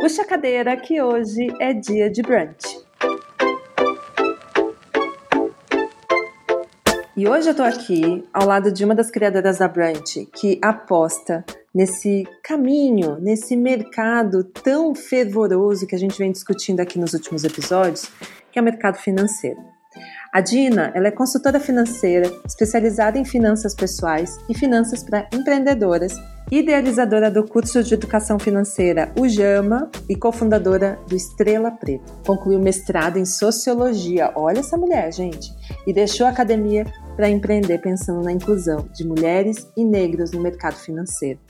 Puxa a cadeira que hoje é dia de brunch. E hoje eu tô aqui ao lado de uma das criadoras da Brunch que aposta nesse caminho, nesse mercado tão fervoroso que a gente vem discutindo aqui nos últimos episódios, que é o mercado financeiro. A Dina, ela é consultora financeira, especializada em finanças pessoais e finanças para empreendedoras, idealizadora do curso de educação financeira o Jama e cofundadora do Estrela Preta. Concluiu mestrado em sociologia. Olha essa mulher, gente! E deixou a academia para empreender pensando na inclusão de mulheres e negros no mercado financeiro.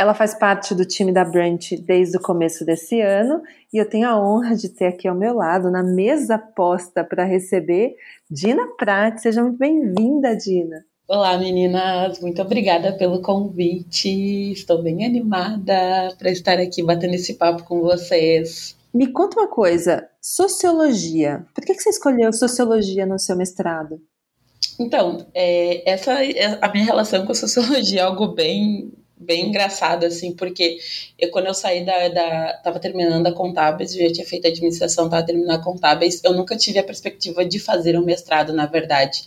Ela faz parte do time da Brunch desde o começo desse ano e eu tenho a honra de ter aqui ao meu lado, na mesa posta para receber, Dina Prat. Seja muito bem-vinda, Dina. Olá, meninas. Muito obrigada pelo convite. Estou bem animada para estar aqui batendo esse papo com vocês. Me conta uma coisa, sociologia. Por que você escolheu sociologia no seu mestrado? Então, é, essa é a minha relação com a sociologia é algo bem bem engraçado, assim, porque eu, quando eu saí da, da. Tava terminando a contábeis, eu já tinha feito administração, tava terminando a contábeis, eu nunca tive a perspectiva de fazer um mestrado, na verdade.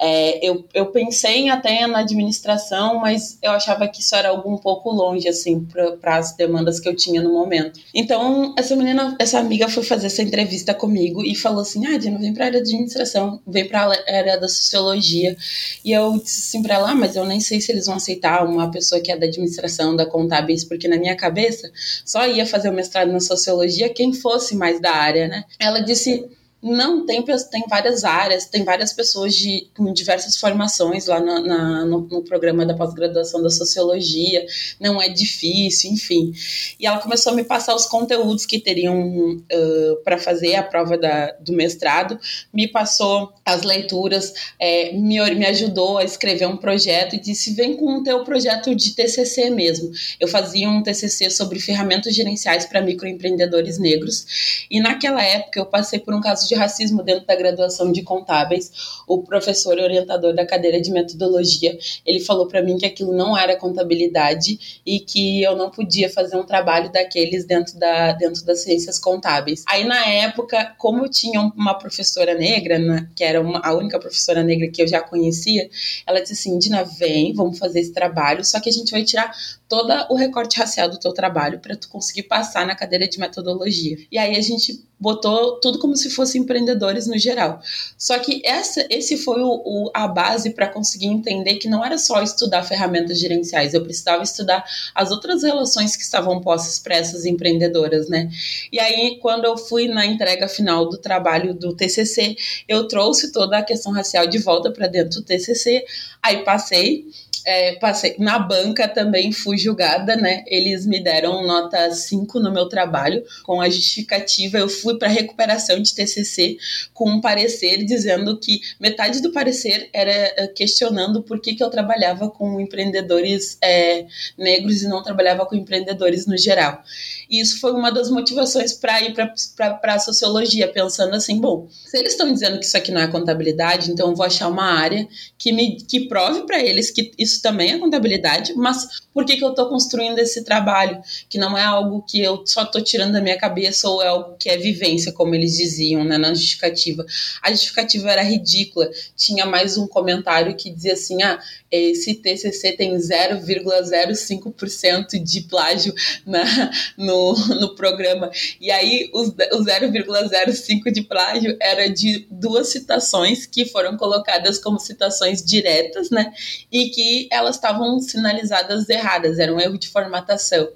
É, eu, eu pensei até na administração, mas eu achava que isso era algo um pouco longe, assim, para as demandas que eu tinha no momento. Então, essa menina, essa amiga foi fazer essa entrevista comigo e falou assim: ah, Dina, vem pra área de administração, vem pra área da sociologia. E eu disse assim pra ela: ah, mas eu nem sei se eles vão aceitar uma pessoa que é da administração, da contábeis, porque na minha cabeça só ia fazer o mestrado na sociologia quem fosse mais da área, né? Ela disse não, tem, tem várias áreas, tem várias pessoas de, com diversas formações lá na, na no, no, programa da pós-graduação da sociologia, não é difícil, enfim. E ela começou a me passar os conteúdos que teriam uh, para fazer a prova da, do mestrado, me passou as leituras, é, me, me ajudou a escrever um projeto e disse: vem com o teu projeto de TCC mesmo. Eu fazia um TCC sobre ferramentas gerenciais para microempreendedores negros, e naquela época eu passei por um caso de racismo dentro da graduação de contábeis. O professor orientador da cadeira de metodologia, ele falou para mim que aquilo não era contabilidade e que eu não podia fazer um trabalho daqueles dentro, da, dentro das ciências contábeis. Aí na época, como eu tinha uma professora negra, né, que era uma, a única professora negra que eu já conhecia, ela disse assim, Dina, vem, vamos fazer esse trabalho, só que a gente vai tirar todo o recorte racial do teu trabalho para tu conseguir passar na cadeira de metodologia. E aí a gente botou tudo como se fossem empreendedores no geral. Só que essa, esse foi o, o a base para conseguir entender que não era só estudar ferramentas gerenciais, eu precisava estudar as outras relações que estavam postas para essas empreendedoras, né? E aí, quando eu fui na entrega final do trabalho do TCC, eu trouxe toda a questão racial de volta para dentro do TCC, aí passei é, passei na banca também fui julgada, né? Eles me deram nota 5 no meu trabalho com a justificativa. Eu fui para recuperação de TCC com um parecer dizendo que metade do parecer era é, questionando por que, que eu trabalhava com empreendedores é, negros e não trabalhava com empreendedores no geral. E isso foi uma das motivações para ir para a sociologia, pensando assim, bom, se eles estão dizendo que isso aqui não é contabilidade, então eu vou achar uma área que me que prove para eles que isso também é contabilidade, mas por que, que eu estou construindo esse trabalho? Que não é algo que eu só estou tirando da minha cabeça ou é algo que é vivência, como eles diziam né, na justificativa. A justificativa era ridícula. Tinha mais um comentário que dizia assim: ah, esse TCC tem 0,05% de plágio na, no, no programa. E aí o, o 0,05% de plágio era de duas citações que foram colocadas como citações diretas, né? E que elas estavam sinalizadas erradas, era um erro de formatação.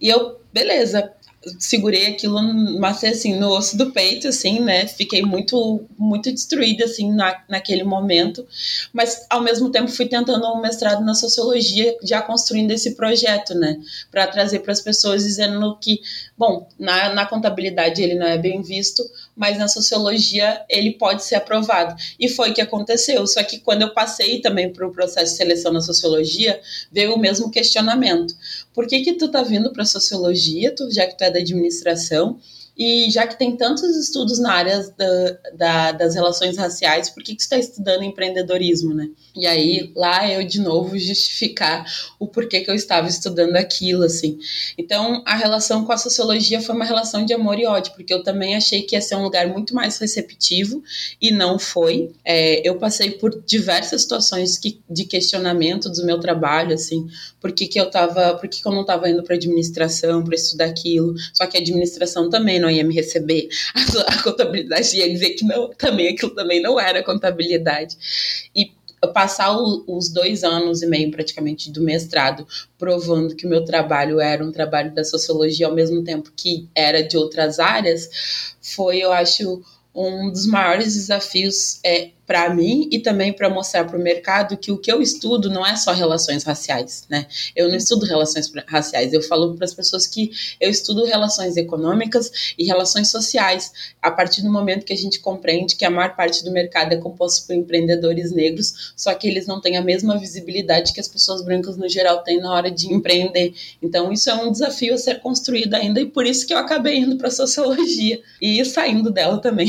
E eu, beleza, segurei aquilo, mas assim, no osso do peito, assim, né? Fiquei muito, muito destruída, assim, na, naquele momento. Mas, ao mesmo tempo, fui tentando um mestrado na sociologia, já construindo esse projeto, né? Para trazer para as pessoas, dizendo que, bom, na, na contabilidade ele não é bem visto, mas na sociologia ele pode ser aprovado. E foi o que aconteceu. Só que quando eu passei também para o processo de seleção na sociologia, veio o mesmo questionamento. Por que que tu tá vindo para sociologia, tu, já que tu é da administração? E já que tem tantos estudos na área da, da, das relações raciais, por que, que está estudando empreendedorismo, né? E aí, lá eu de novo justificar o porquê que eu estava estudando aquilo, assim. Então, a relação com a sociologia foi uma relação de amor e ódio, porque eu também achei que ia ser um lugar muito mais receptivo e não foi. É, eu passei por diversas situações que, de questionamento do meu trabalho, assim, por que, que eu tava, por que, que eu não estava indo para administração para estudar aquilo, só que a administração também não ia me receber, a, a contabilidade ia dizer que não, também aquilo também não era contabilidade. E passar o, os dois anos e meio praticamente do mestrado provando que o meu trabalho era um trabalho da sociologia ao mesmo tempo que era de outras áreas foi eu acho um dos maiores desafios é para mim e também para mostrar para o mercado que o que eu estudo não é só relações raciais, né? Eu não estudo relações raciais, eu falo para as pessoas que eu estudo relações econômicas e relações sociais. A partir do momento que a gente compreende que a maior parte do mercado é composto por empreendedores negros, só que eles não têm a mesma visibilidade que as pessoas brancas no geral têm na hora de empreender. Então isso é um desafio a ser construído ainda e por isso que eu acabei indo para sociologia e saindo dela também.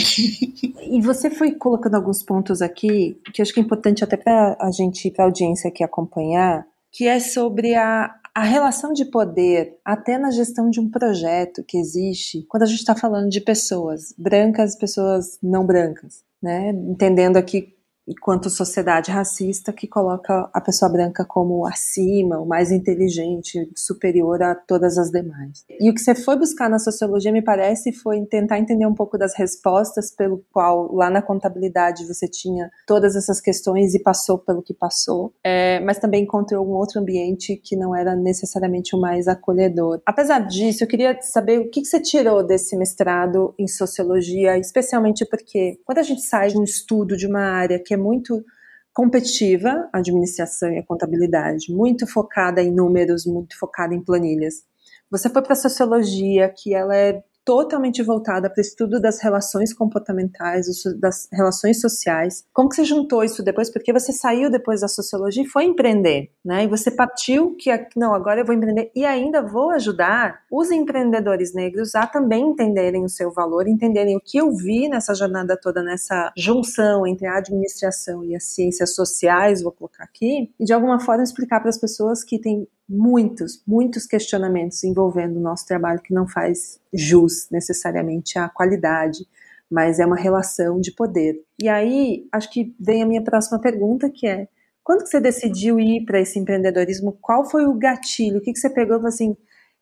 E você foi colocando alguns pontos pontos aqui que acho que é importante até para a gente, para a audiência aqui acompanhar, que é sobre a, a relação de poder até na gestão de um projeto que existe quando a gente está falando de pessoas brancas, pessoas não brancas, né? Entendendo aqui enquanto sociedade racista que coloca a pessoa branca como acima, o mais inteligente, superior a todas as demais. E o que você foi buscar na sociologia, me parece, foi tentar entender um pouco das respostas pelo qual lá na contabilidade você tinha todas essas questões e passou pelo que passou, é, mas também encontrou um outro ambiente que não era necessariamente o mais acolhedor. Apesar disso, eu queria saber o que você tirou desse mestrado em sociologia, especialmente porque quando a gente sai de um estudo de uma área que é muito competitiva, a administração e a contabilidade, muito focada em números, muito focada em planilhas. Você foi para a sociologia, que ela é totalmente voltada para o estudo das relações comportamentais, das relações sociais. Como que você juntou isso depois? Porque você saiu depois da sociologia e foi empreender, né? E você partiu que não, agora eu vou empreender e ainda vou ajudar os empreendedores negros a também entenderem o seu valor, entenderem o que eu vi nessa jornada toda, nessa junção entre a administração e as ciências sociais, vou colocar aqui, e de alguma forma explicar para as pessoas que têm muitos, muitos questionamentos envolvendo o nosso trabalho que não faz jus necessariamente à qualidade, mas é uma relação de poder. E aí, acho que vem a minha próxima pergunta, que é: quando você decidiu ir para esse empreendedorismo, qual foi o gatilho? O que, que você pegou e falou assim: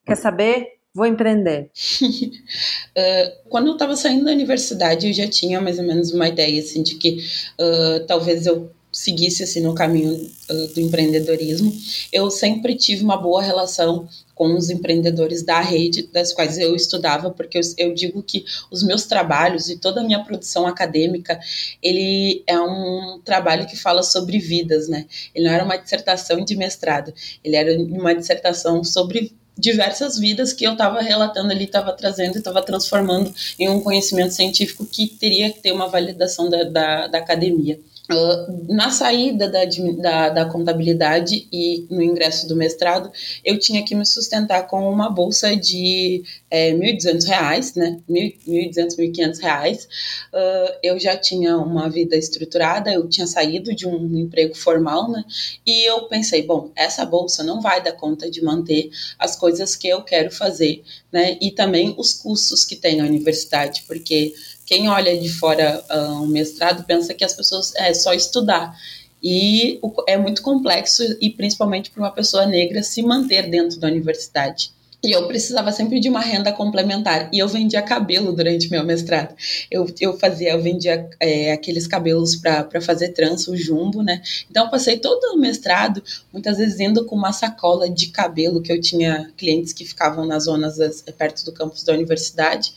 quer saber? Vou empreender. uh, quando eu estava saindo da universidade, eu já tinha mais ou menos uma ideia assim, de que uh, talvez eu seguisse assim no caminho do empreendedorismo. Eu sempre tive uma boa relação com os empreendedores da rede, das quais eu estudava, porque eu, eu, digo que os meus trabalhos e toda a minha produção acadêmica, ele é um trabalho que fala sobre vidas, né? Ele não era uma dissertação de mestrado, ele era uma dissertação sobre diversas vidas que eu estava relatando ali, estava trazendo e estava transformando em um conhecimento científico que teria que ter uma validação da, da, da academia. Uh, na saída da, da, da, contabilidade e no ingresso do mestrado, eu tinha que me sustentar com uma bolsa de é, R$ 1.200, né? R$ 1.200, R$ 1.500. Uh, eu já tinha uma vida estruturada, eu tinha saído de um emprego formal, né? E eu pensei, bom, essa bolsa não vai dar conta de manter as coisas que eu quero fazer, né? E também os custos que tem a universidade, porque quem olha de fora uh, um mestrado pensa que as pessoas é só estudar. E é muito complexo, e principalmente para uma pessoa negra se manter dentro da universidade. E eu precisava sempre de uma renda complementar. E eu vendia cabelo durante meu mestrado. Eu, eu fazia, eu vendia é, aqueles cabelos para fazer trança, o jumbo, né? Então eu passei todo o mestrado, muitas vezes indo com uma sacola de cabelo, que eu tinha clientes que ficavam nas zonas das, perto do campus da universidade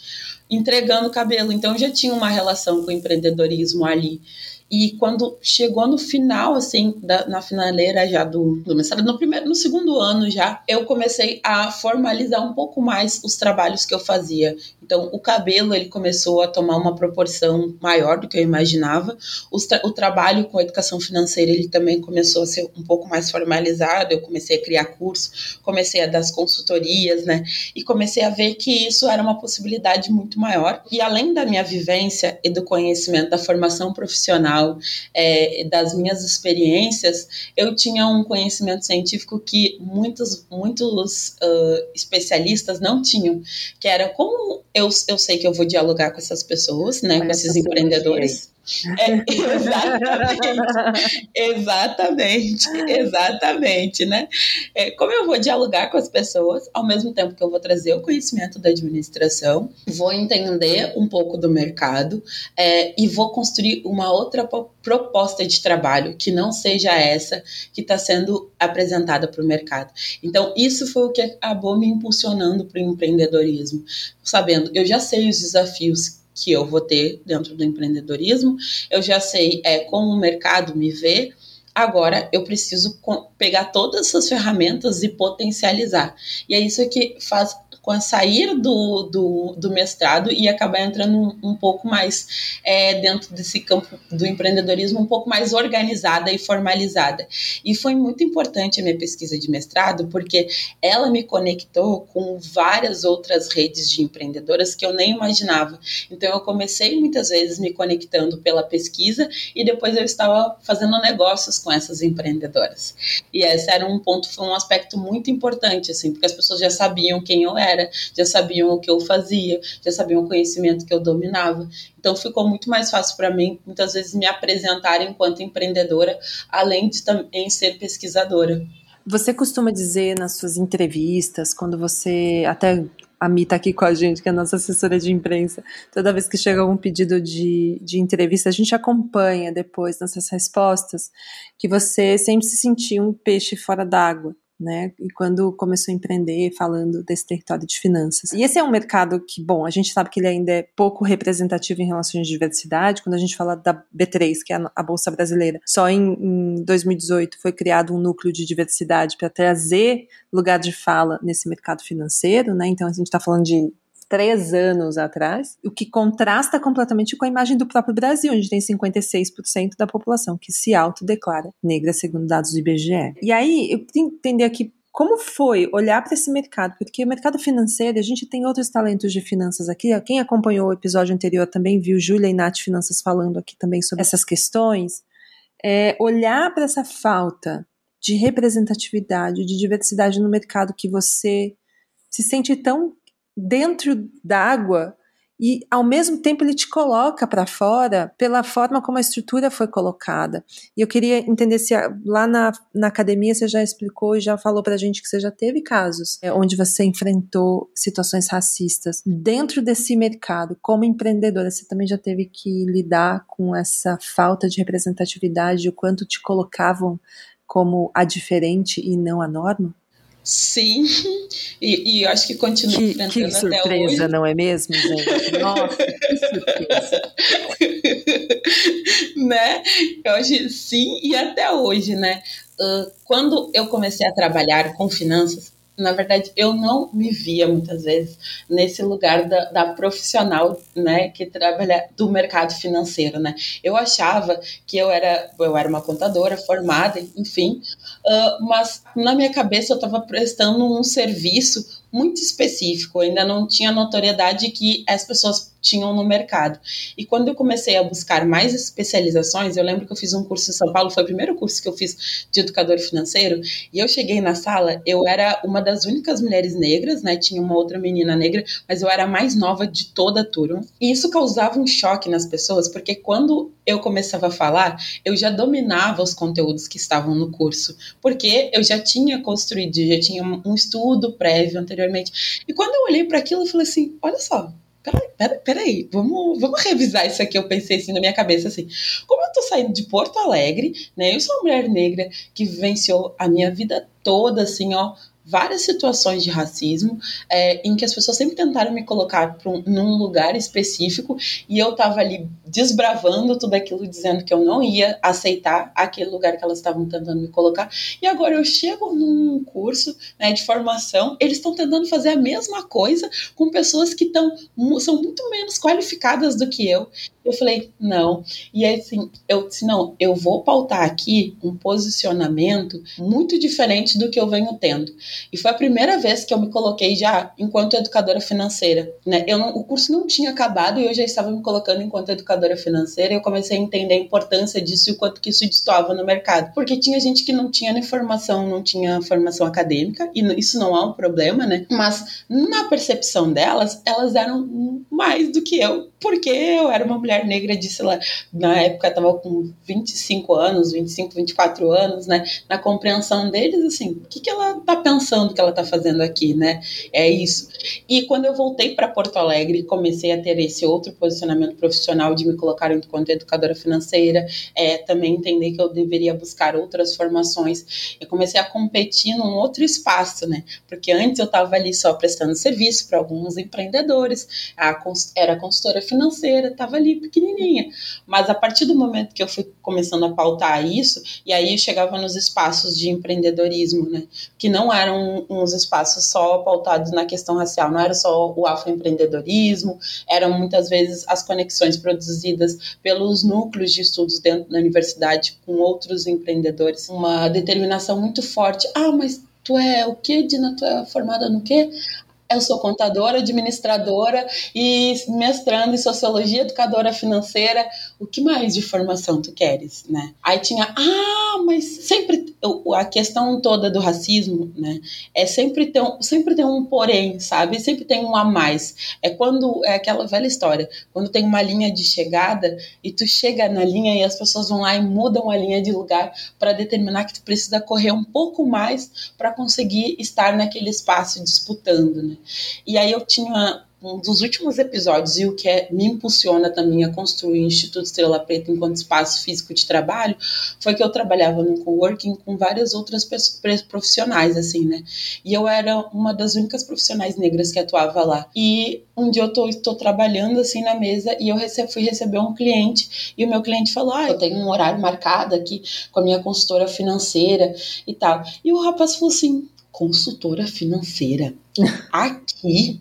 entregando cabelo. Então já tinha uma relação com o empreendedorismo ali. E quando chegou no final, assim, da, na finaleira já do, do mestrado, no, primeiro, no segundo ano já, eu comecei a formalizar um pouco mais os trabalhos que eu fazia. Então, o cabelo ele começou a tomar uma proporção maior do que eu imaginava. Tra o trabalho com a educação financeira ele também começou a ser um pouco mais formalizado. Eu comecei a criar curso, comecei a dar as consultorias, né? E comecei a ver que isso era uma possibilidade muito maior. E além da minha vivência e do conhecimento da formação profissional, é, das minhas experiências, eu tinha um conhecimento científico que muitos, muitos uh, especialistas não tinham, que era como eu, eu sei que eu vou dialogar com essas pessoas, né, com esses empreendedores. É, exatamente, exatamente, exatamente, né? É, como eu vou dialogar com as pessoas, ao mesmo tempo que eu vou trazer o conhecimento da administração, vou entender um pouco do mercado é, e vou construir uma outra proposta de trabalho que não seja essa que está sendo apresentada para o mercado. Então, isso foi o que acabou me impulsionando para o empreendedorismo, sabendo, eu já sei os desafios que eu vou ter dentro do empreendedorismo, eu já sei é, como o mercado me vê, agora eu preciso pegar todas essas ferramentas e potencializar. E é isso que faz com a sair do, do, do mestrado e acabar entrando um, um pouco mais é, dentro desse campo do empreendedorismo, um pouco mais organizada e formalizada. E foi muito importante a minha pesquisa de mestrado, porque ela me conectou com várias outras redes de empreendedoras que eu nem imaginava. Então, eu comecei muitas vezes me conectando pela pesquisa e depois eu estava fazendo negócios com essas empreendedoras. E esse era um ponto, foi um aspecto muito importante, assim, porque as pessoas já sabiam quem eu era era, já sabiam o que eu fazia, já sabiam o conhecimento que eu dominava. Então ficou muito mais fácil para mim, muitas vezes, me apresentar enquanto empreendedora, além de também ser pesquisadora. Você costuma dizer nas suas entrevistas, quando você até a Mi está aqui com a gente, que é a nossa assessora de imprensa. Toda vez que chega algum pedido de, de entrevista, a gente acompanha depois nessas respostas que você sempre se sentiu um peixe fora d'água né? E quando começou a empreender, falando desse território de finanças. E esse é um mercado que, bom, a gente sabe que ele ainda é pouco representativo em relação à diversidade. Quando a gente fala da B3, que é a Bolsa Brasileira, só em, em 2018 foi criado um núcleo de diversidade para trazer lugar de fala nesse mercado financeiro, né? Então a gente está falando de três anos atrás, o que contrasta completamente com a imagem do próprio Brasil, onde tem 56% da população que se autodeclara negra, segundo dados do IBGE. E aí, eu queria entender aqui como foi olhar para esse mercado? Porque o mercado financeiro, a gente tem outros talentos de finanças aqui. Quem acompanhou o episódio anterior também viu Júlia e Nath Finanças falando aqui também sobre essas questões. É, olhar para essa falta de representatividade, de diversidade no mercado que você se sente tão dentro d'água e ao mesmo tempo ele te coloca para fora pela forma como a estrutura foi colocada. E eu queria entender se lá na, na academia você já explicou e já falou para a gente que você já teve casos é, onde você enfrentou situações racistas dentro desse mercado. Como empreendedora, você também já teve que lidar com essa falta de representatividade, o quanto te colocavam como a diferente e não a norma? Sim, e, e eu acho que continua que, enfrentando que surpresa, não é mesmo, gente? Nossa, que surpresa. né? Eu acho sim, e até hoje, né? Uh, quando eu comecei a trabalhar com finanças, na verdade, eu não me via muitas vezes nesse lugar da, da, profissional, né, que trabalha do mercado financeiro, né. Eu achava que eu era, eu era uma contadora formada, enfim, uh, mas na minha cabeça eu estava prestando um serviço muito específico, ainda não tinha notoriedade que as pessoas tinham no mercado. E quando eu comecei a buscar mais especializações, eu lembro que eu fiz um curso em São Paulo, foi o primeiro curso que eu fiz de educador financeiro, e eu cheguei na sala, eu era uma das únicas mulheres negras, né? Tinha uma outra menina negra, mas eu era a mais nova de toda a turma. E isso causava um choque nas pessoas, porque quando eu começava a falar, eu já dominava os conteúdos que estavam no curso, porque eu já tinha construído, já tinha um estudo prévio anteriormente. E quando eu olhei para aquilo, eu falei assim: olha só, peraí, peraí, peraí, vamos, vamos revisar isso aqui. Eu pensei assim na minha cabeça, assim, como eu tô saindo de Porto Alegre, né? Eu sou uma mulher negra que vivenciou a minha vida toda, assim, ó, várias situações de racismo é, em que as pessoas sempre tentaram me colocar um, num lugar específico e eu tava ali desbravando tudo aquilo, dizendo que eu não ia aceitar aquele lugar que elas estavam tentando me colocar. E agora eu chego num curso né, de formação, eles estão tentando fazer a mesma coisa com pessoas que tão, são muito menos qualificadas do que eu. Eu falei, não. E aí, assim, eu disse, não, eu vou pautar aqui um posicionamento muito diferente do que eu venho tendo. E foi a primeira vez que eu me coloquei já enquanto educadora financeira. Né? Eu não, o curso não tinha acabado e eu já estava me colocando enquanto educadora financeira e eu comecei a entender a importância disso e o quanto que isso destoava no mercado. Porque tinha gente que não tinha nem formação, não tinha formação acadêmica, e isso não é um problema, né? Mas na percepção delas, elas eram mais do que eu, porque eu era uma mulher negra de, lá, na época estava com 25 anos, 25, 24 anos, né? Na compreensão deles, assim, o que, que ela tá pensando que ela tá fazendo aqui, né? É isso. E quando eu voltei para Porto Alegre, comecei a ter esse outro posicionamento profissional de me colocar enquanto educadora financeira, é, também entender que eu deveria buscar outras formações. Eu comecei a competir num outro espaço, né? Porque antes eu estava ali só prestando serviço para alguns empreendedores, a, era consultora financeira, estava ali pequenininha. Mas a partir do momento que eu fui começando a pautar isso, e aí eu chegava nos espaços de empreendedorismo, né? Que não eram uns espaços só pautados na questão racial, não era só o afroempreendedorismo, eram muitas vezes as conexões produzidas pelos núcleos de estudos dentro da universidade com outros empreendedores. Uma determinação muito forte. Ah, mas tu é o que, Dina? Tu é formada no quê? Eu sou contadora, administradora e mestrando em sociologia, educadora financeira. O que mais de formação tu queres, né? Aí tinha, ah, mas sempre a questão toda do racismo, né? É sempre ter um, sempre tem um porém, sabe? Sempre tem um a mais. É quando é aquela velha história, quando tem uma linha de chegada e tu chega na linha e as pessoas vão lá e mudam a linha de lugar para determinar que tu precisa correr um pouco mais para conseguir estar naquele espaço disputando, né? E aí eu tinha um dos últimos episódios e o que é, me impulsiona também a construir o Instituto Estrela Preta enquanto espaço físico de trabalho foi que eu trabalhava num coworking com várias outras profissionais, assim, né? E eu era uma das únicas profissionais negras que atuava lá. E um dia eu tô, tô trabalhando assim na mesa e eu rece fui receber um cliente e o meu cliente falou: Ah, eu tenho um horário marcado aqui com a minha consultora financeira e tal. E o rapaz falou assim: consultora financeira aqui.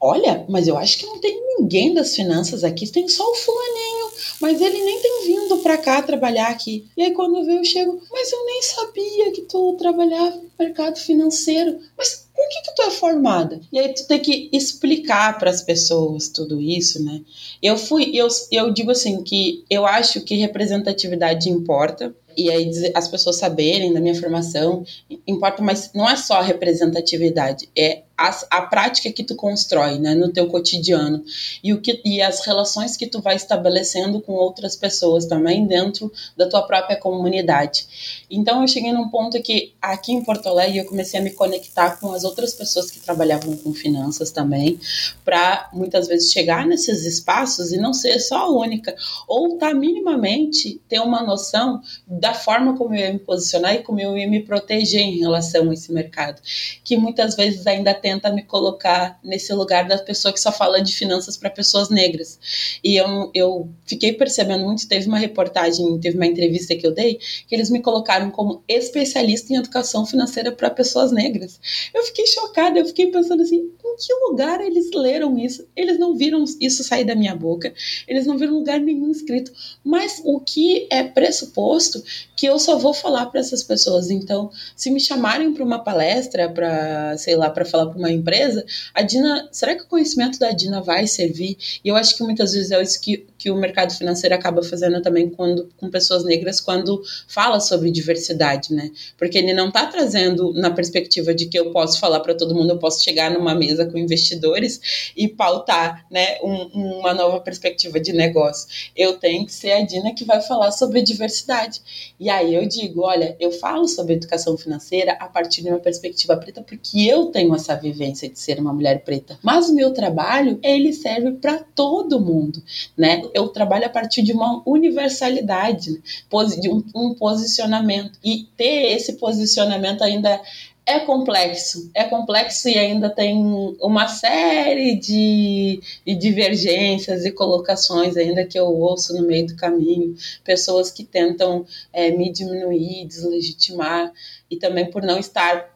Olha, mas eu acho que não tem ninguém das finanças aqui, tem só o fulaninho, mas ele nem tem vindo para cá trabalhar aqui. E aí quando eu vejo, eu chego, mas eu nem sabia que tu trabalhava no mercado financeiro. Mas com que, que tu é formada? E aí tu tem que explicar para as pessoas tudo isso, né? Eu fui, eu, eu digo assim que eu acho que representatividade importa, e aí as pessoas saberem da minha formação importa, mas não é só a representatividade, é a, a prática que tu constrói, né, no teu cotidiano e o que e as relações que tu vai estabelecendo com outras pessoas também dentro da tua própria comunidade. Então eu cheguei num ponto que aqui em Porto Alegre eu comecei a me conectar com as outras pessoas que trabalhavam com finanças também, para muitas vezes chegar nesses espaços e não ser só a única, ou tá minimamente ter uma noção da forma como eu ia me posicionar e como eu ia me proteger em relação a esse mercado, que muitas vezes ainda tenta me colocar nesse lugar da pessoa que só fala de finanças para pessoas negras. E eu, eu fiquei percebendo muito, teve uma reportagem, teve uma entrevista que eu dei, que eles me colocaram como especialista em educação financeira para pessoas negras. Eu fiquei chocada, eu fiquei pensando assim, em que lugar eles leram isso? Eles não viram isso sair da minha boca, eles não viram lugar nenhum escrito. Mas o que é pressuposto que eu só vou falar para essas pessoas. Então, se me chamarem para uma palestra, para, sei lá, para falar para uma empresa, a Dina, será que o conhecimento da Dina vai servir? E eu acho que muitas vezes é isso que, que o mercado financeiro acaba fazendo também quando, com pessoas negras quando fala sobre diversidade, né? Porque ele não está trazendo na perspectiva de que eu posso falar para todo mundo, eu posso chegar numa mesa com investidores e pautar, né, um, uma nova perspectiva de negócio. Eu tenho que ser a Dina que vai falar sobre diversidade. E aí eu digo, olha, eu falo sobre educação financeira a partir de uma perspectiva preta porque eu tenho essa vivência de ser uma mulher preta. Mas o meu trabalho, ele serve para todo mundo, né? Eu trabalho a partir de uma universalidade, né? de um, um posicionamento. E ter esse posicionamento ainda é complexo, é complexo e ainda tem uma série de, de, divergências e colocações ainda que eu ouço no meio do caminho, pessoas que tentam é, me diminuir, deslegitimar, e também por não estar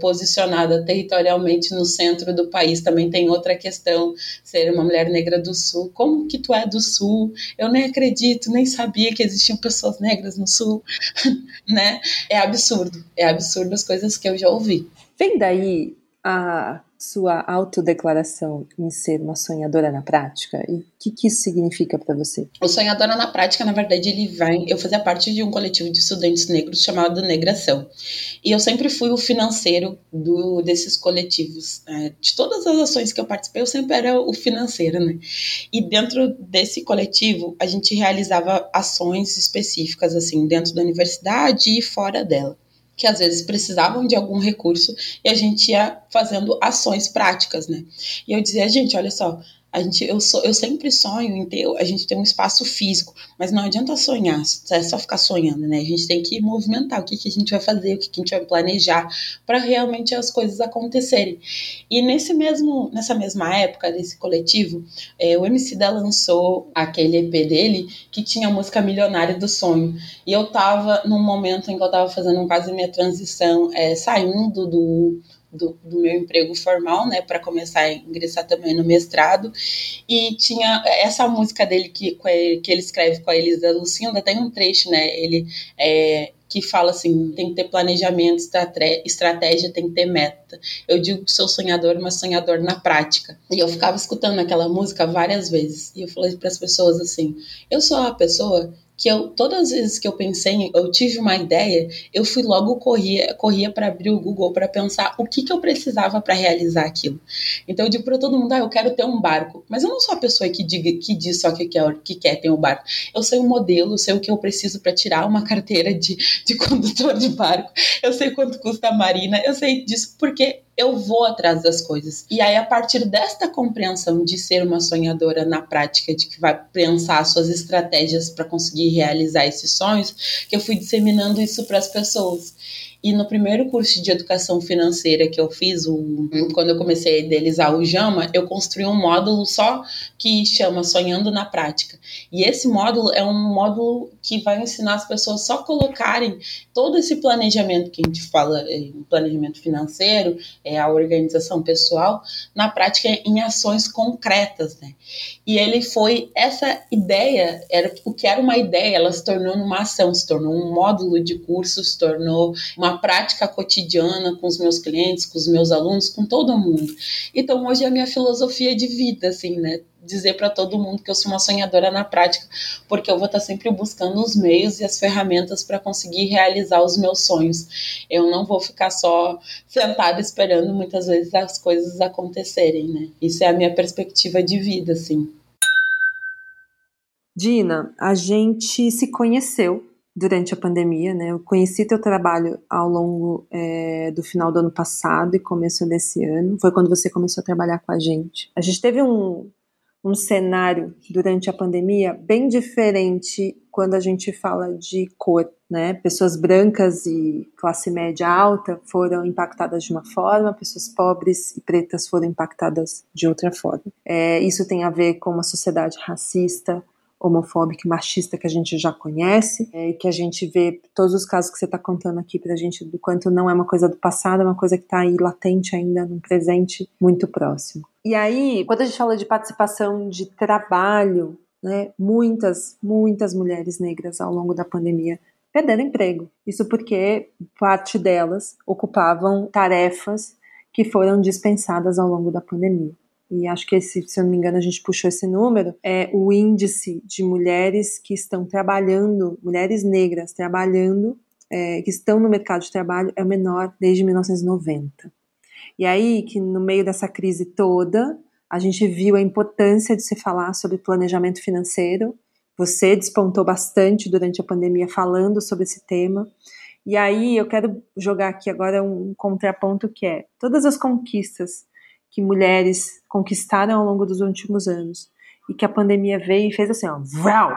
Posicionada territorialmente no centro do país. Também tem outra questão, ser uma mulher negra do Sul. Como que tu é do Sul? Eu nem acredito, nem sabia que existiam pessoas negras no Sul, né? É absurdo, é absurdo as coisas que eu já ouvi. Vem daí a sua autodeclaração em ser uma sonhadora na prática? E o que, que isso significa para você? O sonhadora na prática, na verdade, ele vem. Eu fazia parte de um coletivo de estudantes negros chamado Negração. E eu sempre fui o financeiro do, desses coletivos. Né? De todas as ações que eu participei, eu sempre era o financeiro, né? E dentro desse coletivo, a gente realizava ações específicas, assim, dentro da universidade e fora dela que às vezes precisavam de algum recurso e a gente ia fazendo ações práticas, né? E eu dizia, gente, olha só, a gente, eu, sou, eu sempre sonho em ter, a gente tem um espaço físico, mas não adianta sonhar, é só ficar sonhando, né? A gente tem que movimentar o que, que a gente vai fazer, o que, que a gente vai planejar para realmente as coisas acontecerem. E nesse mesmo, nessa mesma época desse coletivo, é, o MC da lançou aquele EP dele que tinha a música Milionária do Sonho. E eu tava num momento em que eu tava fazendo quase minha transição, é, saindo do do, do meu emprego formal, né, para começar a ingressar também no mestrado. E tinha essa música dele que, que ele escreve com a Elisa Lucinda, tem um trecho, né, ele é, que fala assim, tem que ter planejamento, estratégia, tem que ter meta. Eu digo que sou sonhador, mas sonhador na prática. E eu ficava escutando aquela música várias vezes. E eu falei para as pessoas assim: eu sou a pessoa que eu todas as vezes que eu pensei, eu tive uma ideia, eu fui logo corria, corria para abrir o Google para pensar o que, que eu precisava para realizar aquilo. Então eu digo para todo mundo, ah, eu quero ter um barco, mas eu não sou a pessoa que diga que diz só que quer que quer ter um barco. Eu sei o modelo, eu sei o que eu preciso para tirar uma carteira de, de condutor de barco. Eu sei quanto custa a marina, eu sei disso porque eu vou atrás das coisas. E aí, a partir desta compreensão de ser uma sonhadora na prática, de que vai pensar suas estratégias para conseguir realizar esses sonhos, que eu fui disseminando isso para as pessoas. E no primeiro curso de educação financeira que eu fiz, o, quando eu comecei a idealizar o Jama, eu construí um módulo só que chama Sonhando na Prática. E esse módulo é um módulo que vai ensinar as pessoas só colocarem todo esse planejamento que a gente fala, é, planejamento financeiro, é, a organização pessoal, na prática em ações concretas, né? E ele foi essa ideia, era o que era uma ideia, ela se tornou numa ação, se tornou um módulo de curso, se tornou uma prática cotidiana com os meus clientes, com os meus alunos, com todo mundo. Então hoje é a minha filosofia de vida, assim, né? dizer para todo mundo que eu sou uma sonhadora na prática, porque eu vou estar tá sempre buscando os meios e as ferramentas para conseguir realizar os meus sonhos. Eu não vou ficar só sentada esperando muitas vezes as coisas acontecerem, né? Isso é a minha perspectiva de vida, assim. Dina, a gente se conheceu durante a pandemia, né? Eu conheci teu trabalho ao longo é, do final do ano passado e começo desse ano. Foi quando você começou a trabalhar com a gente. A gente teve um, um cenário durante a pandemia bem diferente quando a gente fala de cor, né? Pessoas brancas e classe média alta foram impactadas de uma forma, pessoas pobres e pretas foram impactadas de outra forma. É, isso tem a ver com uma sociedade racista, homofóbica e machista que a gente já conhece, é, que a gente vê todos os casos que você está contando aqui para a gente do quanto não é uma coisa do passado, é uma coisa que está aí latente ainda no presente muito próximo. E aí, quando a gente fala de participação de trabalho, né, muitas, muitas mulheres negras ao longo da pandemia perderam emprego. Isso porque parte delas ocupavam tarefas que foram dispensadas ao longo da pandemia e acho que esse, se eu não me engano, a gente puxou esse número, é o índice de mulheres que estão trabalhando, mulheres negras trabalhando, é, que estão no mercado de trabalho, é o menor desde 1990. E aí que no meio dessa crise toda, a gente viu a importância de se falar sobre planejamento financeiro. Você despontou bastante durante a pandemia falando sobre esse tema. E aí eu quero jogar aqui agora um contraponto que é todas as conquistas que mulheres conquistaram ao longo dos últimos anos e que a pandemia veio e fez assim, ó, vrau,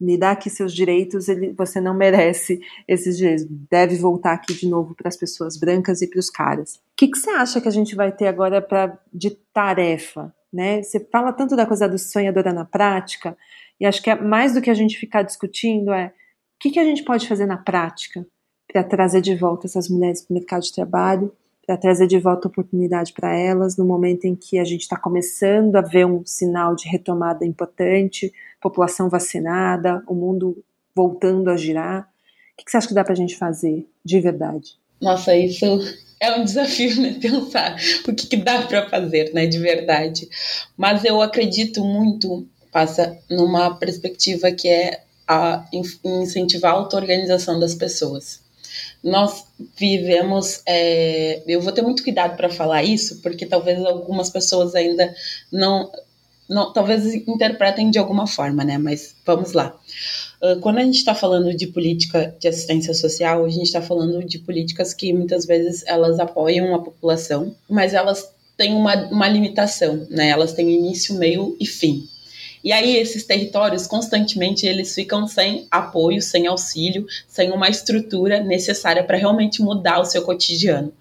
me dá aqui seus direitos, ele, você não merece esses direitos. Deve voltar aqui de novo para as pessoas brancas e para os caras. O que, que você acha que a gente vai ter agora pra, de tarefa? Né? Você fala tanto da coisa do sonhadora na prática, e acho que é mais do que a gente ficar discutindo é o que, que a gente pode fazer na prática para trazer de volta essas mulheres para o mercado de trabalho, para trazer de volta oportunidade para elas no momento em que a gente está começando a ver um sinal de retomada importante, população vacinada, o mundo voltando a girar. O que você acha que dá para a gente fazer de verdade? Nossa, isso é um desafio, né? Pensar o que, que dá para fazer, né? De verdade. Mas eu acredito muito, passa numa perspectiva que é a incentivar a auto-organização das pessoas nós vivemos. É, eu vou ter muito cuidado para falar isso, porque talvez algumas pessoas ainda não, não. Talvez interpretem de alguma forma, né? Mas vamos lá. Ah, quando a gente está falando de política de assistência social, a gente está falando de políticas que muitas vezes elas apoiam a população, mas elas têm uma, uma limitação, né? Elas têm início, meio e fim. E aí esses territórios constantemente eles ficam sem apoio, sem auxílio, sem uma estrutura necessária para realmente mudar o seu cotidiano.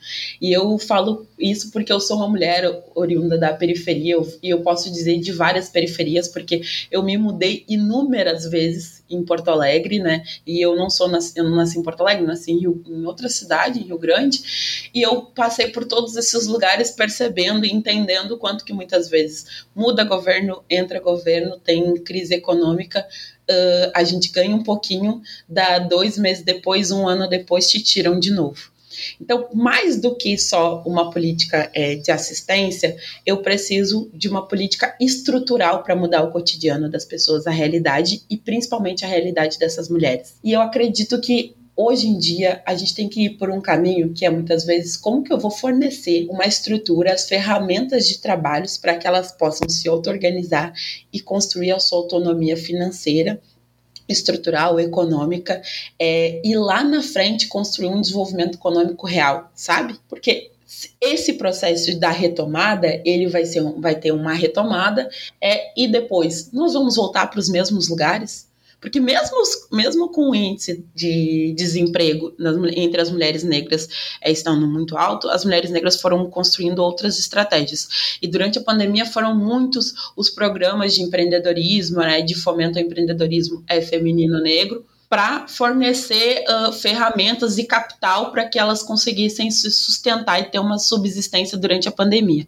E eu falo isso porque eu sou uma mulher oriunda da periferia e eu posso dizer de várias periferias porque eu me mudei inúmeras vezes em Porto Alegre, né? E eu não sou nasci, eu não nasci em Porto Alegre, nasci em, Rio, em outra cidade, em Rio Grande, e eu passei por todos esses lugares percebendo e entendendo quanto que muitas vezes muda governo, entra governo, tem crise econômica, uh, a gente ganha um pouquinho, dá dois meses depois, um ano depois, te tiram de novo. Então, mais do que só uma política é, de assistência, eu preciso de uma política estrutural para mudar o cotidiano das pessoas, a realidade e principalmente a realidade dessas mulheres. E eu acredito que hoje em dia a gente tem que ir por um caminho que é muitas vezes como que eu vou fornecer uma estrutura, as ferramentas de trabalhos para que elas possam se auto-organizar e construir a sua autonomia financeira estrutural, econômica, é, e lá na frente construir um desenvolvimento econômico real, sabe? Porque esse processo da retomada, ele vai, ser, vai ter uma retomada, é, e depois nós vamos voltar para os mesmos lugares, porque mesmo, mesmo com o índice de desemprego nas, entre as mulheres negras é, estando muito alto, as mulheres negras foram construindo outras estratégias. E durante a pandemia foram muitos os programas de empreendedorismo, né, de fomento ao empreendedorismo é, feminino negro, para fornecer uh, ferramentas e capital para que elas conseguissem se sustentar e ter uma subsistência durante a pandemia.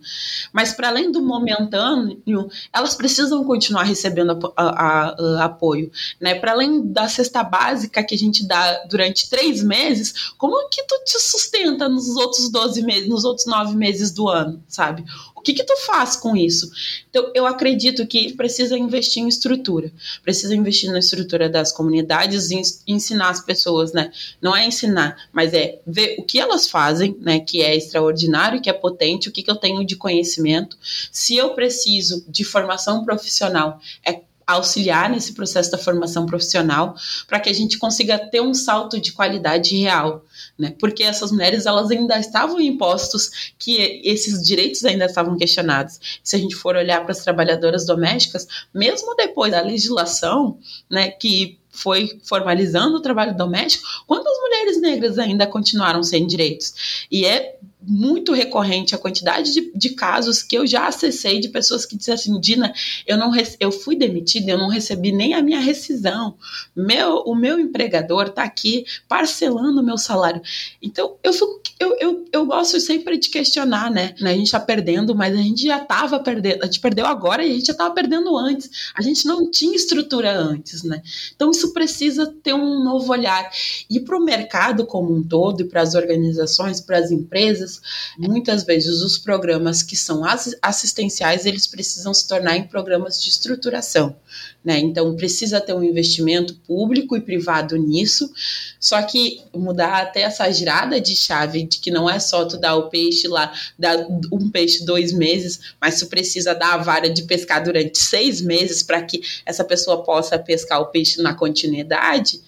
Mas, para além do momentâneo, elas precisam continuar recebendo a, a, a, apoio. Né? Para além da cesta básica que a gente dá durante três meses, como que tu te sustenta nos outros 12 meses, nos outros nove meses do ano, sabe? Que, que tu faz com isso? Então, eu acredito que precisa investir em estrutura, precisa investir na estrutura das comunidades e ensinar as pessoas, né? Não é ensinar, mas é ver o que elas fazem, né? Que é extraordinário, que é potente, o que, que eu tenho de conhecimento. Se eu preciso de formação profissional, é auxiliar nesse processo da formação profissional para que a gente consiga ter um salto de qualidade real, né? Porque essas mulheres elas ainda estavam em postos que esses direitos ainda estavam questionados. Se a gente for olhar para as trabalhadoras domésticas, mesmo depois da legislação, né, que foi formalizando o trabalho doméstico, quantas mulheres negras ainda continuaram sem direitos? E é muito recorrente a quantidade de, de, casos que eu já acessei de pessoas que disseram assim, Dina, eu não eu fui demitida, eu não recebi nem a minha rescisão. Meu, o meu empregador está aqui parcelando o meu salário. Então, eu, fico, eu, eu, eu gosto sempre de questionar, né? A gente está perdendo, mas a gente já estava perdendo, a gente perdeu agora e a gente já estava perdendo antes. A gente não tinha estrutura antes, né? Então, isso precisa ter um novo olhar. E para o mercado como um todo, e para as organizações, para as empresas, muitas vezes os programas que são assistenciais, eles precisam se tornar em programas de estruturação, né? Então precisa ter um investimento público e privado nisso. Só que mudar até essa girada de chave de que não é só tu dar o peixe lá, dar um peixe dois meses, mas tu precisa dar a vara de pescar durante seis meses para que essa pessoa possa pescar o peixe na continuidade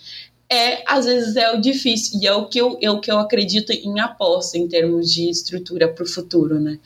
é, às vezes, é o difícil, e é o que eu, é o que eu acredito em aposta em termos de estrutura para o futuro, né?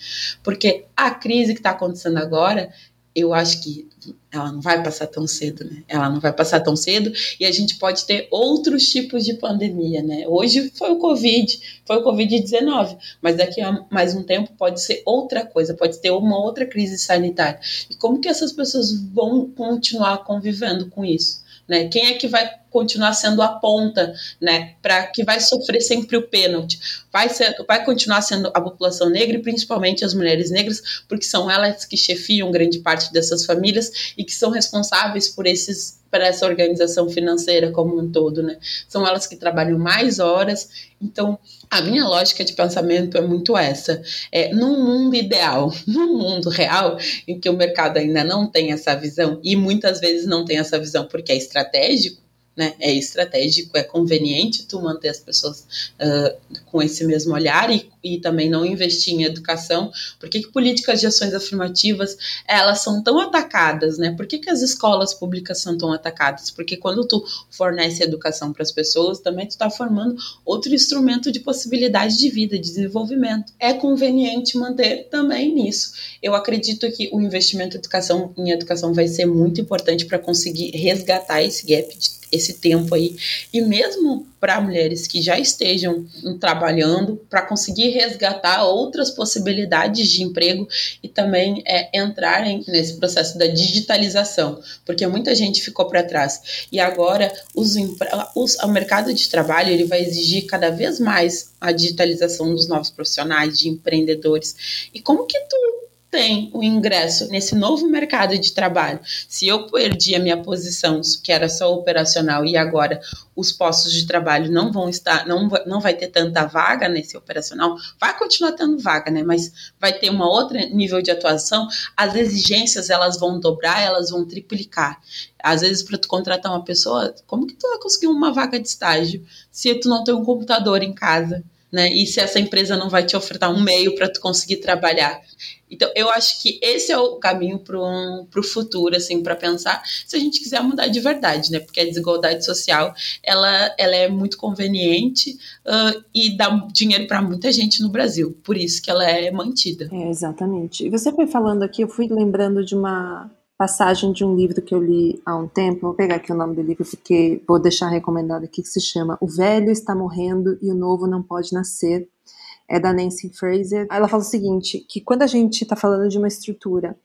Porque a crise que está acontecendo agora, eu acho que ela não vai passar tão cedo, né? Ela não vai passar tão cedo e a gente pode ter outros tipos de pandemia, né? Hoje foi o Covid, foi o Covid-19, mas daqui a mais um tempo pode ser outra coisa, pode ter uma outra crise sanitária. E como que essas pessoas vão continuar convivendo com isso? Né? Quem é que vai continuar sendo a ponta, né, para que vai sofrer sempre o pênalti? Vai ser, vai continuar sendo a população negra e principalmente as mulheres negras, porque são elas que chefiam grande parte dessas famílias e que são responsáveis por esses para essa organização financeira como um todo, né? São elas que trabalham mais horas. Então, a minha lógica de pensamento é muito essa. É, num mundo ideal, num mundo real, em que o mercado ainda não tem essa visão, e muitas vezes não tem essa visão porque é estratégico, né? É estratégico, é conveniente tu manter as pessoas uh, com esse mesmo olhar e, e também não investir em educação. Por que, que políticas de ações afirmativas elas são tão atacadas, né? Por que, que as escolas públicas são tão atacadas? Porque quando tu fornece educação para as pessoas, também tu está formando outro instrumento de possibilidade de vida, de desenvolvimento. É conveniente manter também nisso. Eu acredito que o investimento em educação, em educação vai ser muito importante para conseguir resgatar esse gap de esse tempo aí. E mesmo para mulheres que já estejam trabalhando, para conseguir resgatar outras possibilidades de emprego e também é, entrarem nesse processo da digitalização, porque muita gente ficou para trás. E agora os, os, o mercado de trabalho ele vai exigir cada vez mais a digitalização dos novos profissionais, de empreendedores. E como que tu tem o ingresso nesse novo mercado de trabalho, se eu perdi a minha posição, que era só operacional, e agora os postos de trabalho não vão estar, não, não vai ter tanta vaga nesse operacional, vai continuar tendo vaga, né? Mas vai ter uma outra nível de atuação, as exigências elas vão dobrar, elas vão triplicar. Às vezes, para tu contratar uma pessoa, como que tu vai conseguir uma vaga de estágio se tu não tem um computador em casa? Né? E se essa empresa não vai te ofertar um meio para tu conseguir trabalhar. Então, eu acho que esse é o caminho para o futuro, assim, para pensar se a gente quiser mudar de verdade, né? Porque a desigualdade social, ela, ela é muito conveniente uh, e dá dinheiro para muita gente no Brasil. Por isso que ela é mantida. É, exatamente. E você foi falando aqui, eu fui lembrando de uma passagem de um livro que eu li há um tempo. Vou pegar aqui o nome do livro porque vou deixar recomendado aqui que se chama O Velho está morrendo e o novo não pode nascer. É da Nancy Fraser. Ela fala o seguinte, que quando a gente está falando de uma estrutura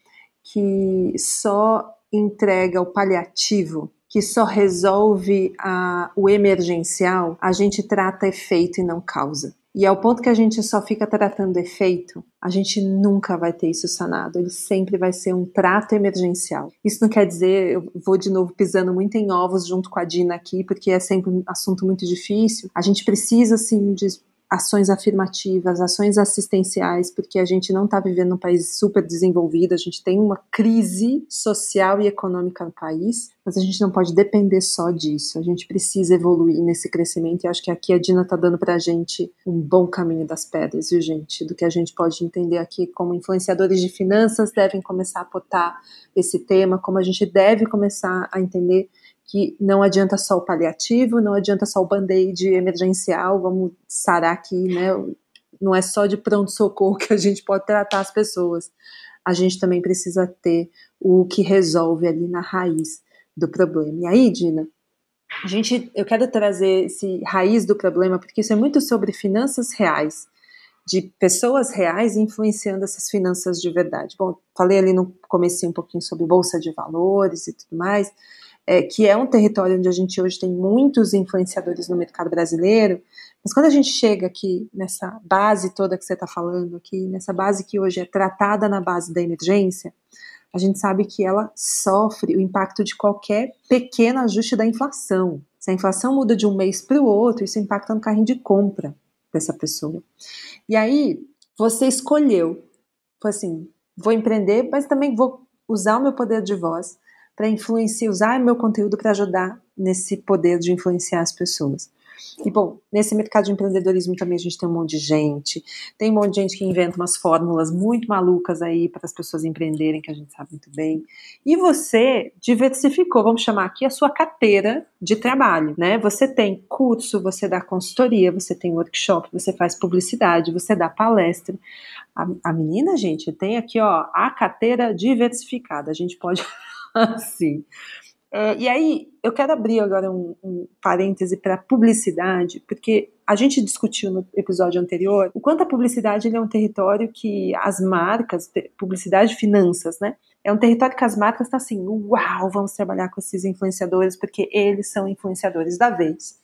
que só entrega o paliativo, que só resolve a, o emergencial, a gente trata efeito e não causa. E ao ponto que a gente só fica tratando efeito, a gente nunca vai ter isso sanado. Ele sempre vai ser um trato emergencial. Isso não quer dizer, eu vou de novo pisando muito em ovos junto com a Dina aqui, porque é sempre um assunto muito difícil. A gente precisa, assim, de ações afirmativas, ações assistenciais, porque a gente não está vivendo num país super desenvolvido, a gente tem uma crise social e econômica no país, mas a gente não pode depender só disso. A gente precisa evoluir nesse crescimento e acho que aqui a Dina está dando para a gente um bom caminho das pedras, viu, gente? Do que a gente pode entender aqui como influenciadores de finanças devem começar a apotar esse tema, como a gente deve começar a entender que não adianta só o paliativo, não adianta só o band-aid emergencial, vamos sarar aqui, né? Não é só de pronto-socorro que a gente pode tratar as pessoas. A gente também precisa ter o que resolve ali na raiz do problema. E aí, Dina, a gente, eu quero trazer esse raiz do problema, porque isso é muito sobre finanças reais, de pessoas reais influenciando essas finanças de verdade. Bom, falei ali no começo um pouquinho sobre bolsa de valores e tudo mais, é, que é um território onde a gente hoje tem muitos influenciadores no mercado brasileiro, mas quando a gente chega aqui nessa base toda que você está falando aqui, nessa base que hoje é tratada na base da emergência, a gente sabe que ela sofre o impacto de qualquer pequeno ajuste da inflação. Se a inflação muda de um mês para o outro, isso impacta no carrinho de compra dessa pessoa. E aí, você escolheu, foi assim, vou empreender, mas também vou usar o meu poder de voz para influenciar, usar meu conteúdo para ajudar nesse poder de influenciar as pessoas. E, bom, nesse mercado de empreendedorismo também a gente tem um monte de gente, tem um monte de gente que inventa umas fórmulas muito malucas aí para as pessoas empreenderem, que a gente sabe muito bem. E você diversificou, vamos chamar aqui, a sua carteira de trabalho, né? Você tem curso, você dá consultoria, você tem workshop, você faz publicidade, você dá palestra. A, a menina, gente, tem aqui, ó, a carteira diversificada. A gente pode assim. É, e aí, eu quero abrir agora um, um parêntese para publicidade, porque a gente discutiu no episódio anterior o quanto a publicidade é um território que as marcas, publicidade e finanças, né? É um território que as marcas estão tá assim, uau, vamos trabalhar com esses influenciadores, porque eles são influenciadores da vez.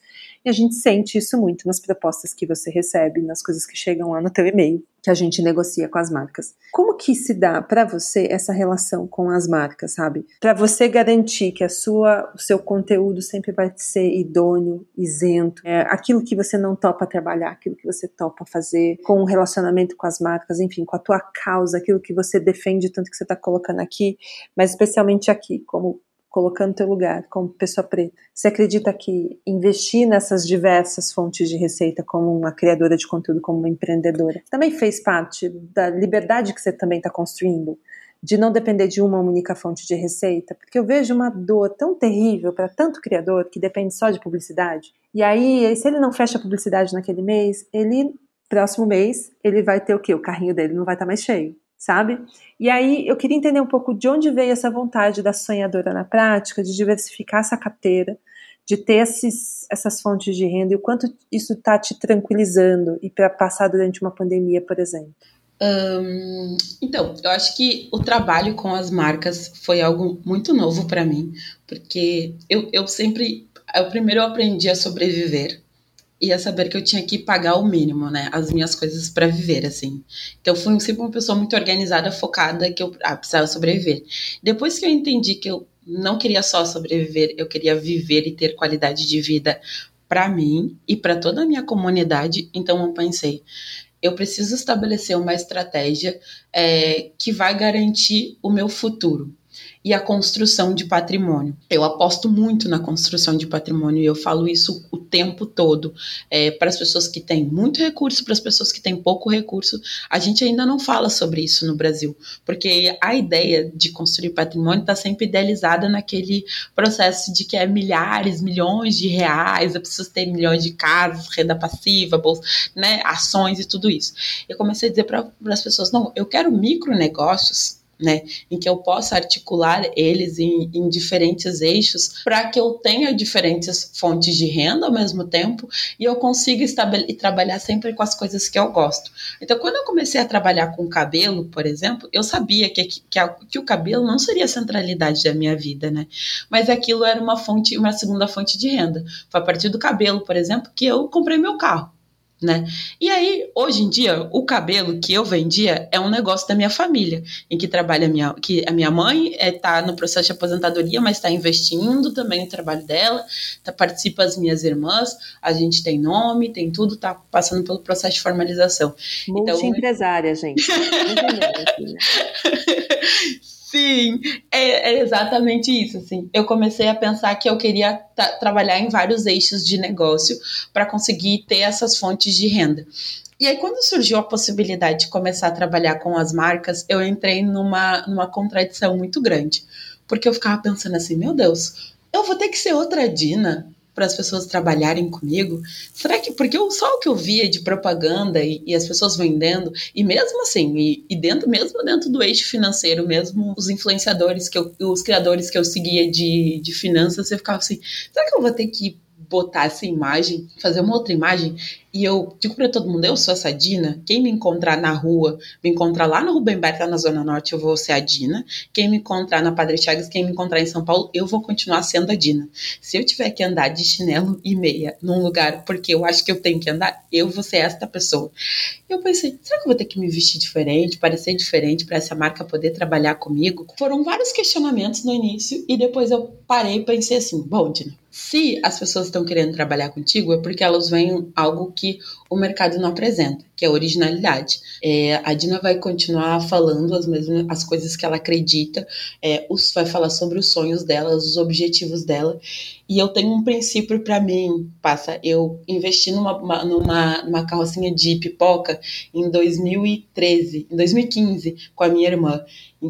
E a gente sente isso muito nas propostas que você recebe, nas coisas que chegam lá no teu e-mail, que a gente negocia com as marcas. Como que se dá para você essa relação com as marcas, sabe? Para você garantir que a sua, o seu conteúdo sempre vai ser idôneo, isento, é, aquilo que você não topa trabalhar, aquilo que você topa fazer, com o relacionamento com as marcas, enfim, com a tua causa, aquilo que você defende tanto que você está colocando aqui, mas especialmente aqui, como colocando teu lugar como pessoa preta. Você acredita que investir nessas diversas fontes de receita como uma criadora de conteúdo, como uma empreendedora, também fez parte da liberdade que você também está construindo? De não depender de uma única fonte de receita, porque eu vejo uma dor tão terrível para tanto criador que depende só de publicidade. E aí, se ele não fecha a publicidade naquele mês, ele próximo mês ele vai ter o quê? O carrinho dele não vai estar tá mais cheio sabe? E aí eu queria entender um pouco de onde veio essa vontade da sonhadora na prática, de diversificar essa carteira, de ter esses, essas fontes de renda e o quanto isso está te tranquilizando e para passar durante uma pandemia, por exemplo. Um, então, eu acho que o trabalho com as marcas foi algo muito novo para mim, porque eu, eu sempre, eu primeiro eu aprendi a sobreviver, ia saber que eu tinha que pagar o mínimo, né? As minhas coisas para viver, assim. Então, fui sempre uma pessoa muito organizada, focada, que eu ah, precisava sobreviver. Depois que eu entendi que eu não queria só sobreviver, eu queria viver e ter qualidade de vida para mim e para toda a minha comunidade, então eu pensei, eu preciso estabelecer uma estratégia é, que vai garantir o meu futuro e a construção de patrimônio. Eu aposto muito na construção de patrimônio e eu falo isso o tempo todo é, para as pessoas que têm muito recurso, para as pessoas que têm pouco recurso. A gente ainda não fala sobre isso no Brasil, porque a ideia de construir patrimônio está sempre idealizada naquele processo de que é milhares, milhões de reais, eu preciso ter milhões de casas, renda passiva, bolsa, né, ações e tudo isso. Eu comecei a dizer para as pessoas: não, eu quero micronegócios né, em que eu possa articular eles em, em diferentes eixos para que eu tenha diferentes fontes de renda ao mesmo tempo e eu consiga e trabalhar sempre com as coisas que eu gosto. Então, quando eu comecei a trabalhar com cabelo, por exemplo, eu sabia que, que, a, que o cabelo não seria a centralidade da minha vida, né? Mas aquilo era uma fonte, uma segunda fonte de renda. Foi a partir do cabelo, por exemplo, que eu comprei meu carro né? E aí, hoje em dia, o cabelo que eu vendia é um negócio da minha família, em que trabalha a minha, que a minha mãe está é, no processo de aposentadoria, mas está investindo também no trabalho dela, tá, participa as minhas irmãs, a gente tem nome, tem tudo, tá passando pelo processo de formalização. Multi-empresária, então, gente. Sim, é, é, exatamente isso. Assim. Eu comecei a pensar que eu queria trabalhar em vários eixos de negócio para conseguir ter essas fontes de renda. E aí, quando surgiu a possibilidade de começar a trabalhar com as marcas, eu entrei numa, numa contradição muito grande. Porque eu ficava pensando assim: meu Deus, eu vou ter que ser outra Dina para as pessoas trabalharem comigo? Será que porque eu, só o que eu via de propaganda e, e as pessoas vendendo e mesmo assim e, e, dentro mesmo dentro do eixo financeiro mesmo os influenciadores que eu, os criadores que eu seguia de, de finanças eu ficava assim será que eu vou ter que botar essa imagem, fazer uma outra imagem e eu digo para todo mundo, eu sou essa Dina. Quem me encontrar na rua, me encontrar lá no Rubem Berta, na Zona Norte, eu vou ser a Dina. Quem me encontrar na Padre Chagas, quem me encontrar em São Paulo, eu vou continuar sendo a Dina. Se eu tiver que andar de chinelo e meia num lugar porque eu acho que eu tenho que andar, eu vou ser esta pessoa. Eu pensei, será que eu vou ter que me vestir diferente, parecer diferente para essa marca poder trabalhar comigo? Foram vários questionamentos no início e depois eu parei e pensei assim, bom, Dina, se as pessoas estão querendo trabalhar contigo é porque elas veem algo que o mercado não apresenta, que é originalidade. É, a Dina vai continuar falando as mesmas as coisas que ela acredita, é, os, vai falar sobre os sonhos dela, os objetivos dela. E eu tenho um princípio para mim, passa. Eu investi numa, uma, numa, numa carrocinha de pipoca em 2013, em 2015, com a minha irmã.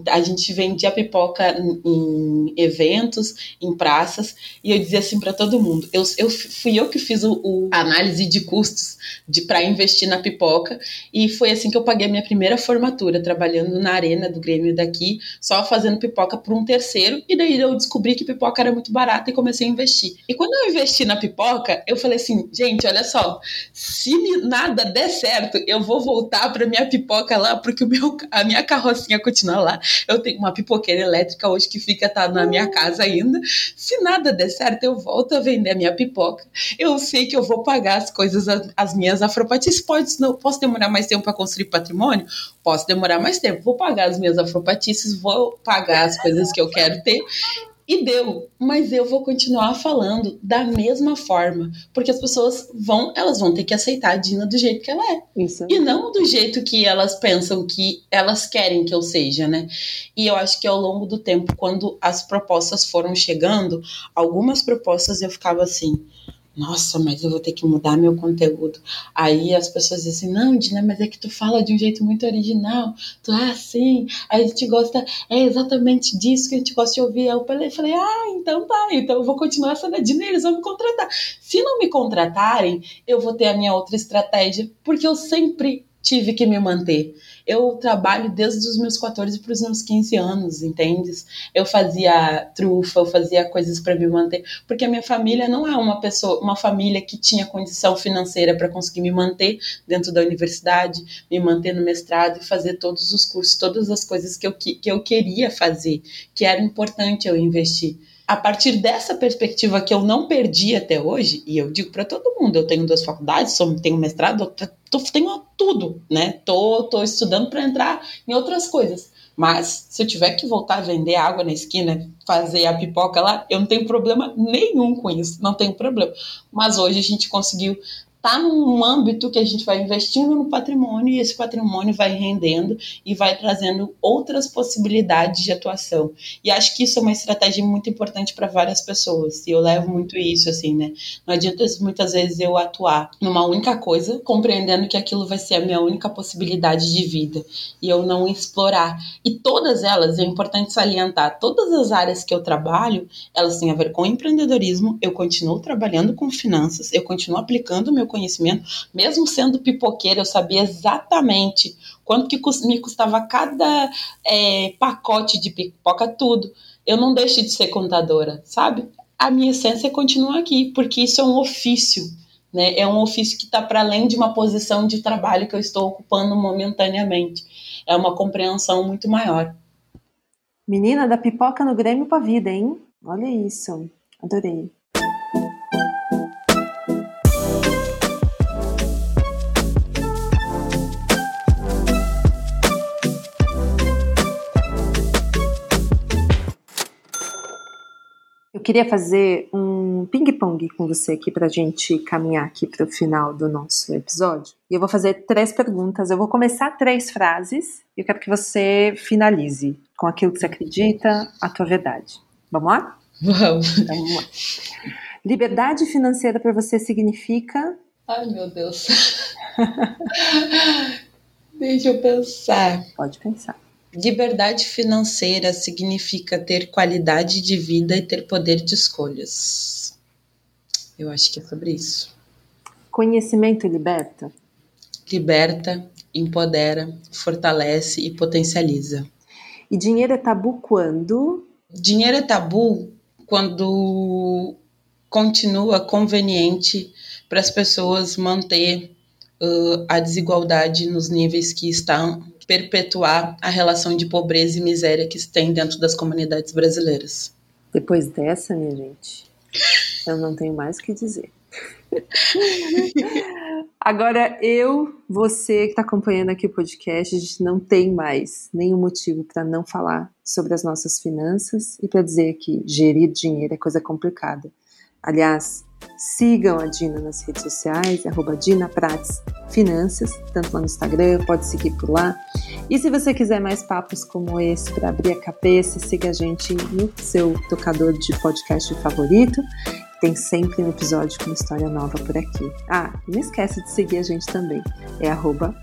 A gente vendia pipoca em, em eventos, em praças, e eu dizia assim para todo mundo: eu, eu fui eu que fiz o, o análise de custos de para investir na pipoca, e foi assim que eu paguei a minha primeira formatura, trabalhando na arena do Grêmio daqui, só fazendo pipoca por um terceiro, e daí eu descobri que pipoca era muito barata e comecei a investir. E quando eu investi na pipoca, eu falei assim: gente, olha só, se nada der certo, eu vou voltar para minha pipoca lá, porque o meu, a minha carrocinha continua lá eu tenho uma pipoqueira elétrica hoje que fica tá na minha casa ainda. Se nada der certo, eu volto a vender a minha pipoca. Eu sei que eu vou pagar as coisas, as minhas afropatices. Pode, não, posso demorar mais tempo para construir patrimônio? Posso demorar mais tempo. Vou pagar as minhas afropatices, vou pagar as coisas que eu quero ter e deu, mas eu vou continuar falando da mesma forma, porque as pessoas vão, elas vão ter que aceitar a Dina do jeito que ela é. Isso. E não do jeito que elas pensam que elas querem que eu seja, né? E eu acho que ao longo do tempo, quando as propostas foram chegando, algumas propostas eu ficava assim, nossa, mas eu vou ter que mudar meu conteúdo. Aí as pessoas dizem assim, não, Dina, mas é que tu fala de um jeito muito original, tu é assim, a gente gosta, é exatamente disso que a gente gosta de ouvir. Aí eu falei, ah, então tá, então eu vou continuar sendo a Dina, eles vão me contratar. Se não me contratarem, eu vou ter a minha outra estratégia, porque eu sempre tive que me manter. Eu trabalho desde os meus 14 para os meus 15 anos, entende? Eu fazia trufa, eu fazia coisas para me manter, porque a minha família não é uma pessoa, uma família que tinha condição financeira para conseguir me manter dentro da universidade, me manter no mestrado e fazer todos os cursos, todas as coisas que eu, que eu queria fazer, que era importante eu investir a partir dessa perspectiva que eu não perdi até hoje, e eu digo para todo mundo, eu tenho duas faculdades, tenho mestrado, tenho tudo, né? Tô, tô estudando para entrar em outras coisas. Mas se eu tiver que voltar a vender água na esquina, fazer a pipoca lá, eu não tenho problema nenhum com isso, não tenho problema. Mas hoje a gente conseguiu está num âmbito que a gente vai investindo no patrimônio e esse patrimônio vai rendendo e vai trazendo outras possibilidades de atuação. E acho que isso é uma estratégia muito importante para várias pessoas. E eu levo muito isso assim, né? Não adianta muitas vezes eu atuar numa única coisa, compreendendo que aquilo vai ser a minha única possibilidade de vida e eu não explorar. E todas elas, é importante salientar, todas as áreas que eu trabalho, elas têm a ver com empreendedorismo, eu continuo trabalhando com finanças, eu continuo aplicando meu conhecimento, mesmo sendo pipoqueira, eu sabia exatamente quanto que me custava cada é, pacote de pipoca, tudo. Eu não deixo de ser contadora, sabe? A minha essência continua aqui, porque isso é um ofício, né? É um ofício que está para além de uma posição de trabalho que eu estou ocupando momentaneamente. É uma compreensão muito maior. Menina da pipoca no Grêmio para vida, hein? Olha isso. Adorei. Eu queria fazer um ping-pong com você aqui para a gente caminhar aqui para o final do nosso episódio. E eu vou fazer três perguntas. Eu vou começar três frases e eu quero que você finalize com aquilo que você acredita, a tua verdade. Vamos lá? Vamos. Então, vamos lá. Liberdade financeira para você significa? Ai, meu Deus. Deixa eu pensar. Pode pensar. Liberdade financeira significa ter qualidade de vida e ter poder de escolhas. Eu acho que é sobre isso. Conhecimento liberta? Liberta, empodera, fortalece e potencializa. E dinheiro é tabu quando? Dinheiro é tabu quando continua conveniente para as pessoas manter uh, a desigualdade nos níveis que estão perpetuar a relação de pobreza e miséria que se tem dentro das comunidades brasileiras. Depois dessa, minha gente, eu não tenho mais o que dizer. Agora, eu, você que está acompanhando aqui o podcast, a gente não tem mais nenhum motivo para não falar sobre as nossas finanças e para dizer que gerir dinheiro é coisa complicada. Aliás, Sigam a Dina nas redes sociais, arroba Dina Prates Finanças, tanto lá no Instagram, pode seguir por lá. E se você quiser mais papos como esse para abrir a cabeça, siga a gente no seu tocador de podcast favorito. Tem sempre um episódio com história nova por aqui. Ah, não esquece de seguir a gente também. É arroba.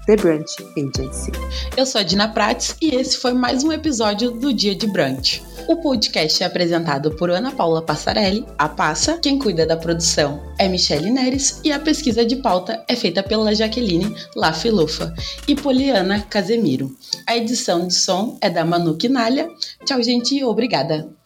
Eu sou a Dina Prates e esse foi mais um episódio do Dia de Brunch. O podcast é apresentado por Ana Paula Passarelli, a Passa. Quem cuida da produção é Michele Neres e a pesquisa de pauta é feita pela Jaqueline Lafilufa e Poliana Casemiro. A edição de som é da Manu Quinalha. Tchau, gente, obrigada!